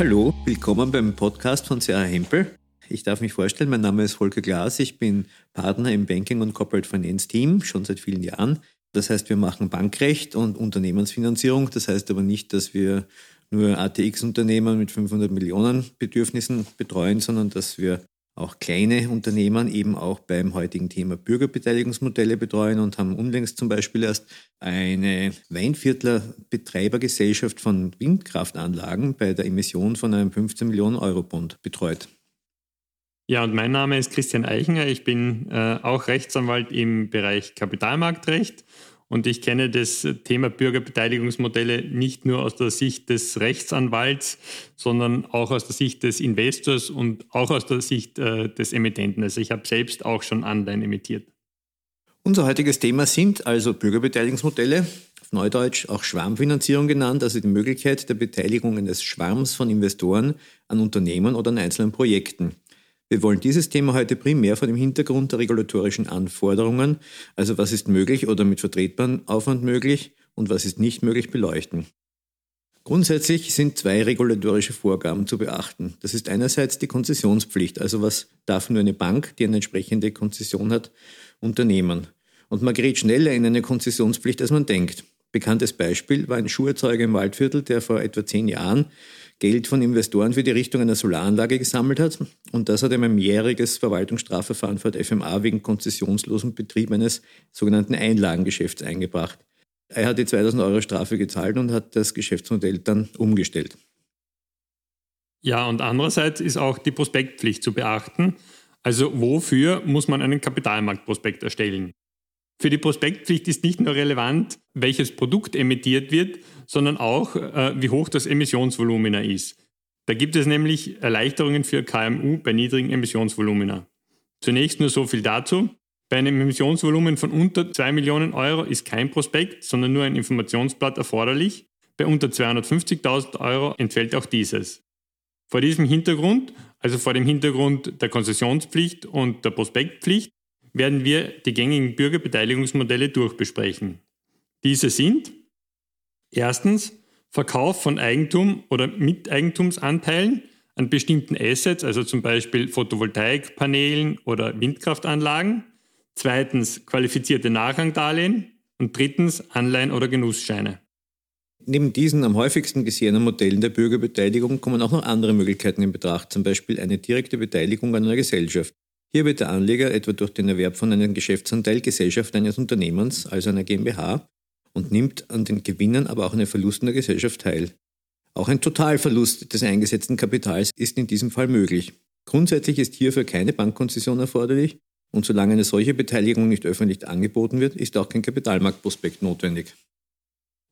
Hallo, willkommen beim Podcast von Sarah Hempel. Ich darf mich vorstellen, mein Name ist Volker Glas, ich bin Partner im Banking und Corporate Finance Team schon seit vielen Jahren. Das heißt, wir machen Bankrecht und Unternehmensfinanzierung. Das heißt aber nicht, dass wir nur ATX-Unternehmen mit 500 Millionen Bedürfnissen betreuen, sondern dass wir auch kleine Unternehmen eben auch beim heutigen Thema Bürgerbeteiligungsmodelle betreuen und haben unlängst zum Beispiel erst eine Weinviertler Betreibergesellschaft von Windkraftanlagen bei der Emission von einem 15 Millionen Euro Bond betreut. Ja, und mein Name ist Christian Eichinger. Ich bin äh, auch Rechtsanwalt im Bereich Kapitalmarktrecht und ich kenne das Thema Bürgerbeteiligungsmodelle nicht nur aus der Sicht des Rechtsanwalts, sondern auch aus der Sicht des Investors und auch aus der Sicht äh, des Emittenten. Also ich habe selbst auch schon Anleihen emittiert. Unser heutiges Thema sind also Bürgerbeteiligungsmodelle, auf Neudeutsch auch Schwarmfinanzierung genannt, also die Möglichkeit der Beteiligung eines Schwarms von Investoren an Unternehmen oder an einzelnen Projekten. Wir wollen dieses Thema heute primär vor dem Hintergrund der regulatorischen Anforderungen, also was ist möglich oder mit vertretbarem Aufwand möglich und was ist nicht möglich, beleuchten. Grundsätzlich sind zwei regulatorische Vorgaben zu beachten. Das ist einerseits die Konzessionspflicht, also was darf nur eine Bank, die eine entsprechende Konzession hat, unternehmen. Und man gerät schneller in eine Konzessionspflicht, als man denkt. Bekanntes Beispiel war ein Schuherzeuger im Waldviertel, der vor etwa zehn Jahren Geld von Investoren für die Richtung einer Solaranlage gesammelt hat. Und das hat ihm ein mehrjähriges Verwaltungsstrafverfahren vor der FMA wegen konzessionslosen Betrieb eines sogenannten Einlagengeschäfts eingebracht. Er hat die 2000 Euro Strafe gezahlt und hat das Geschäftsmodell dann umgestellt. Ja, und andererseits ist auch die Prospektpflicht zu beachten. Also wofür muss man einen Kapitalmarktprospekt erstellen? Für die Prospektpflicht ist nicht nur relevant, welches Produkt emittiert wird, sondern auch, äh, wie hoch das Emissionsvolumina ist. Da gibt es nämlich Erleichterungen für KMU bei niedrigen Emissionsvolumina. Zunächst nur so viel dazu. Bei einem Emissionsvolumen von unter 2 Millionen Euro ist kein Prospekt, sondern nur ein Informationsblatt erforderlich. Bei unter 250.000 Euro entfällt auch dieses. Vor diesem Hintergrund, also vor dem Hintergrund der Konzessionspflicht und der Prospektpflicht, werden wir die gängigen Bürgerbeteiligungsmodelle durchbesprechen. Diese sind erstens Verkauf von Eigentum oder Miteigentumsanteilen an bestimmten Assets, also zum Beispiel Photovoltaikpanelen oder Windkraftanlagen. Zweitens qualifizierte Nachrangdarlehen und drittens Anleihen oder Genussscheine. Neben diesen am häufigsten gesehenen Modellen der Bürgerbeteiligung kommen auch noch andere Möglichkeiten in Betracht, zum Beispiel eine direkte Beteiligung an einer Gesellschaft. Hier wird der Anleger etwa durch den Erwerb von einem Geschäftsanteil Gesellschaft eines Unternehmens, also einer GmbH, und nimmt an den Gewinnen, aber auch an den Verlusten der Gesellschaft teil. Auch ein Totalverlust des eingesetzten Kapitals ist in diesem Fall möglich. Grundsätzlich ist hierfür keine Bankkonzession erforderlich und solange eine solche Beteiligung nicht öffentlich angeboten wird, ist auch kein Kapitalmarktprospekt notwendig.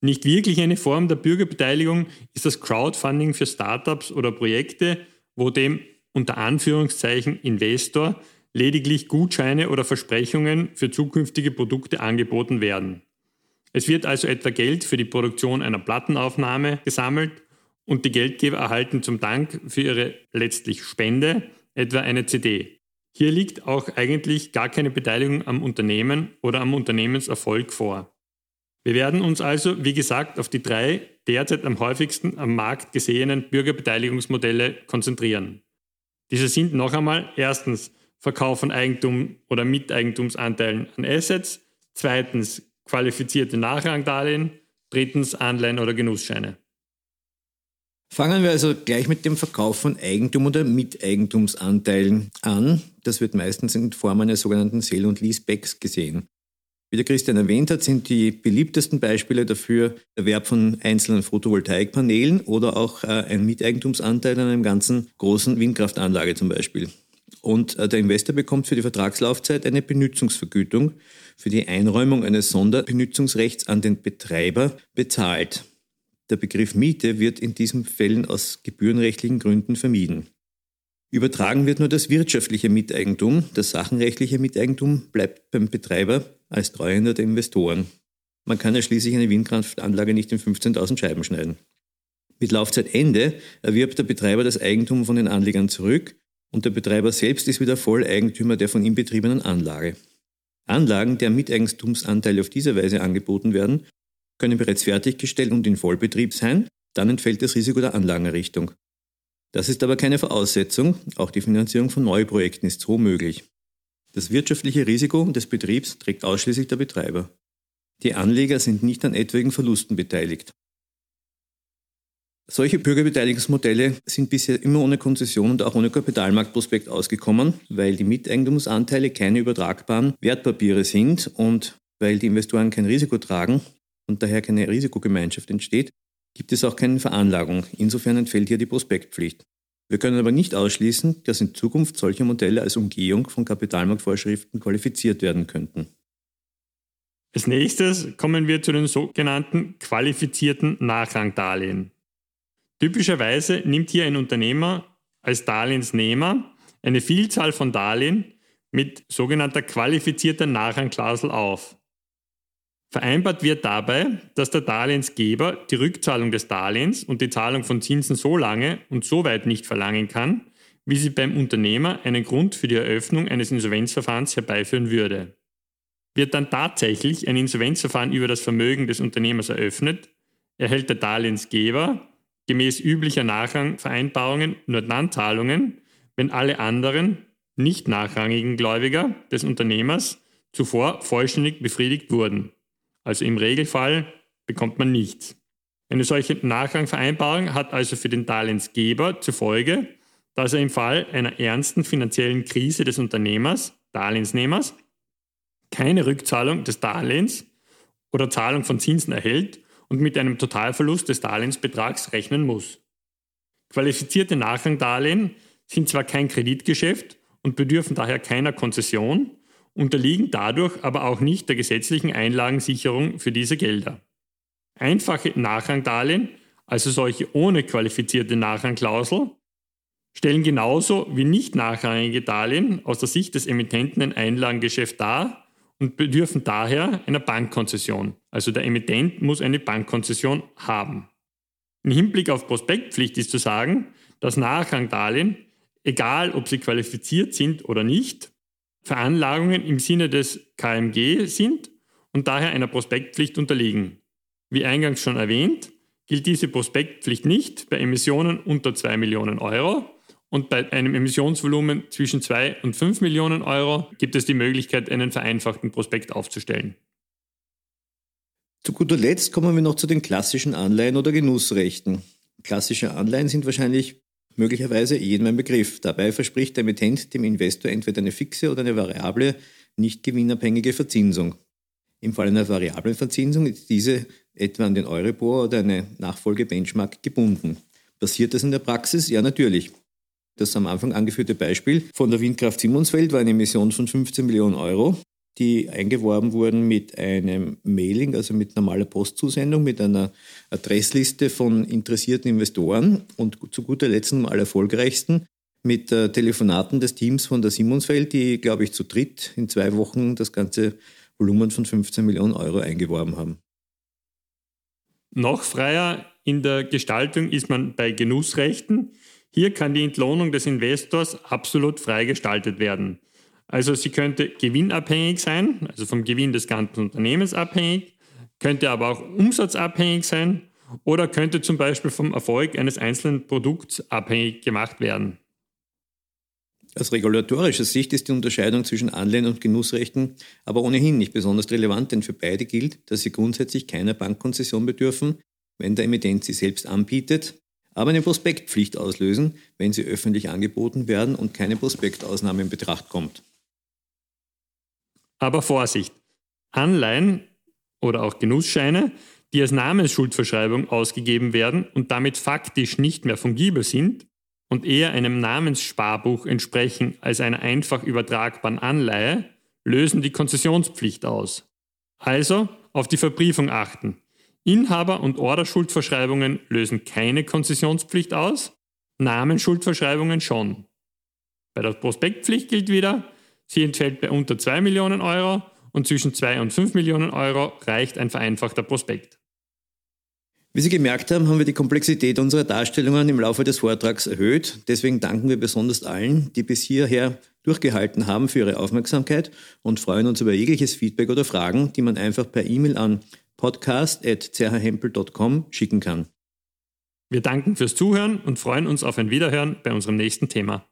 Nicht wirklich eine Form der Bürgerbeteiligung ist das Crowdfunding für Startups oder Projekte, wo dem unter Anführungszeichen Investor lediglich Gutscheine oder Versprechungen für zukünftige Produkte angeboten werden. Es wird also etwa Geld für die Produktion einer Plattenaufnahme gesammelt und die Geldgeber erhalten zum Dank für ihre letztlich Spende etwa eine CD. Hier liegt auch eigentlich gar keine Beteiligung am Unternehmen oder am Unternehmenserfolg vor. Wir werden uns also, wie gesagt, auf die drei derzeit am häufigsten am Markt gesehenen Bürgerbeteiligungsmodelle konzentrieren. Diese sind noch einmal erstens Verkauf von Eigentum oder Miteigentumsanteilen an Assets, zweitens qualifizierte Nachrangdarlehen, drittens Anleihen oder Genussscheine. Fangen wir also gleich mit dem Verkauf von Eigentum oder Miteigentumsanteilen an. Das wird meistens in Form eines sogenannten Sale- und Leasebacks gesehen. Wie der Christian erwähnt hat, sind die beliebtesten Beispiele dafür Erwerb von einzelnen Photovoltaikpanelen oder auch äh, ein Miteigentumsanteil an einem ganzen großen Windkraftanlage zum Beispiel. Und äh, der Investor bekommt für die Vertragslaufzeit eine Benutzungsvergütung für die Einräumung eines Sonderbenutzungsrechts an den Betreiber bezahlt. Der Begriff Miete wird in diesen Fällen aus gebührenrechtlichen Gründen vermieden. Übertragen wird nur das wirtschaftliche Miteigentum, das sachenrechtliche Miteigentum bleibt beim Betreiber als Treuhänder der Investoren. Man kann ja schließlich eine Windkraftanlage nicht in 15.000 Scheiben schneiden. Mit Laufzeitende erwirbt der Betreiber das Eigentum von den Anlegern zurück und der Betreiber selbst ist wieder Volleigentümer der von ihm betriebenen Anlage. Anlagen, deren Miteigentumsanteile auf diese Weise angeboten werden, können bereits fertiggestellt und in Vollbetrieb sein, dann entfällt das Risiko der Anlagenerrichtung. Das ist aber keine Voraussetzung, auch die Finanzierung von Neuprojekten ist so möglich. Das wirtschaftliche Risiko des Betriebs trägt ausschließlich der Betreiber. Die Anleger sind nicht an etwaigen Verlusten beteiligt. Solche Bürgerbeteiligungsmodelle sind bisher immer ohne Konzession und auch ohne Kapitalmarktprospekt ausgekommen, weil die Miteigentumsanteile keine übertragbaren Wertpapiere sind und weil die Investoren kein Risiko tragen und daher keine Risikogemeinschaft entsteht, gibt es auch keine Veranlagung. Insofern entfällt hier die Prospektpflicht. Wir können aber nicht ausschließen, dass in Zukunft solche Modelle als Umgehung von Kapitalmarktvorschriften qualifiziert werden könnten. Als nächstes kommen wir zu den sogenannten qualifizierten Nachrangdarlehen. Typischerweise nimmt hier ein Unternehmer als Darlehensnehmer eine Vielzahl von Darlehen mit sogenannter qualifizierter Nachrangklausel auf. Vereinbart wird dabei, dass der Darlehensgeber die Rückzahlung des Darlehens und die Zahlung von Zinsen so lange und so weit nicht verlangen kann, wie sie beim Unternehmer einen Grund für die Eröffnung eines Insolvenzverfahrens herbeiführen würde. Wird dann tatsächlich ein Insolvenzverfahren über das Vermögen des Unternehmers eröffnet, erhält der Darlehensgeber gemäß üblicher Nachrangvereinbarungen nur dann Zahlungen, wenn alle anderen, nicht nachrangigen Gläubiger des Unternehmers zuvor vollständig befriedigt wurden. Also im Regelfall bekommt man nichts. Eine solche Nachrangvereinbarung hat also für den Darlehensgeber zur Folge, dass er im Fall einer ernsten finanziellen Krise des Unternehmers, Darlehensnehmers, keine Rückzahlung des Darlehens oder Zahlung von Zinsen erhält und mit einem Totalverlust des Darlehensbetrags rechnen muss. Qualifizierte Nachrangdarlehen sind zwar kein Kreditgeschäft und bedürfen daher keiner Konzession, unterliegen dadurch aber auch nicht der gesetzlichen Einlagensicherung für diese Gelder. Einfache Nachrangdarlehen, also solche ohne qualifizierte Nachrangklausel, stellen genauso wie nicht nachrangige Darlehen aus der Sicht des Emittenten ein Einlagengeschäft dar und bedürfen daher einer Bankkonzession. Also der Emittent muss eine Bankkonzession haben. Im Hinblick auf Prospektpflicht ist zu sagen, dass Nachrangdarlehen, egal ob sie qualifiziert sind oder nicht, Veranlagungen im Sinne des KMG sind und daher einer Prospektpflicht unterliegen. Wie eingangs schon erwähnt, gilt diese Prospektpflicht nicht bei Emissionen unter 2 Millionen Euro und bei einem Emissionsvolumen zwischen 2 und 5 Millionen Euro gibt es die Möglichkeit, einen vereinfachten Prospekt aufzustellen. Zu guter Letzt kommen wir noch zu den klassischen Anleihen oder Genussrechten. Klassische Anleihen sind wahrscheinlich möglicherweise jedem ein Begriff. Dabei verspricht der Emittent dem Investor entweder eine fixe oder eine variable, nicht gewinnabhängige Verzinsung. Im Fall einer variablen Verzinsung ist diese etwa an den Euribor oder eine Nachfolgebenchmark gebunden. Passiert das in der Praxis? Ja, natürlich. Das am Anfang angeführte Beispiel von der Windkraft Simonsfeld war eine Emission von 15 Millionen Euro die eingeworben wurden mit einem Mailing, also mit normaler Postzusendung, mit einer Adressliste von interessierten Investoren und zu guter Letzt am allererfolgreichsten mit äh, Telefonaten des Teams von der Simonsfeld, die, glaube ich, zu dritt in zwei Wochen das ganze Volumen von 15 Millionen Euro eingeworben haben. Noch freier in der Gestaltung ist man bei Genussrechten. Hier kann die Entlohnung des Investors absolut frei gestaltet werden. Also sie könnte gewinnabhängig sein, also vom Gewinn des ganzen Unternehmens abhängig, könnte aber auch umsatzabhängig sein oder könnte zum Beispiel vom Erfolg eines einzelnen Produkts abhängig gemacht werden. Aus regulatorischer Sicht ist die Unterscheidung zwischen Anleihen und Genussrechten aber ohnehin nicht besonders relevant, denn für beide gilt, dass sie grundsätzlich keiner Bankkonzession bedürfen, wenn der Emittent sie selbst anbietet, aber eine Prospektpflicht auslösen, wenn sie öffentlich angeboten werden und keine Prospektausnahme in Betracht kommt. Aber Vorsicht! Anleihen oder auch Genussscheine, die als Namensschuldverschreibung ausgegeben werden und damit faktisch nicht mehr fungibel sind und eher einem Namenssparbuch entsprechen als einer einfach übertragbaren Anleihe, lösen die Konzessionspflicht aus. Also auf die Verbriefung achten. Inhaber- und Orderschuldverschreibungen lösen keine Konzessionspflicht aus, Namensschuldverschreibungen schon. Bei der Prospektpflicht gilt wieder, Sie entfällt bei unter 2 Millionen Euro und zwischen 2 und 5 Millionen Euro reicht ein vereinfachter Prospekt. Wie Sie gemerkt haben, haben wir die Komplexität unserer Darstellungen im Laufe des Vortrags erhöht. Deswegen danken wir besonders allen, die bis hierher durchgehalten haben für ihre Aufmerksamkeit und freuen uns über jegliches Feedback oder Fragen, die man einfach per E-Mail an podcast.chhempel.com schicken kann. Wir danken fürs Zuhören und freuen uns auf ein Wiederhören bei unserem nächsten Thema.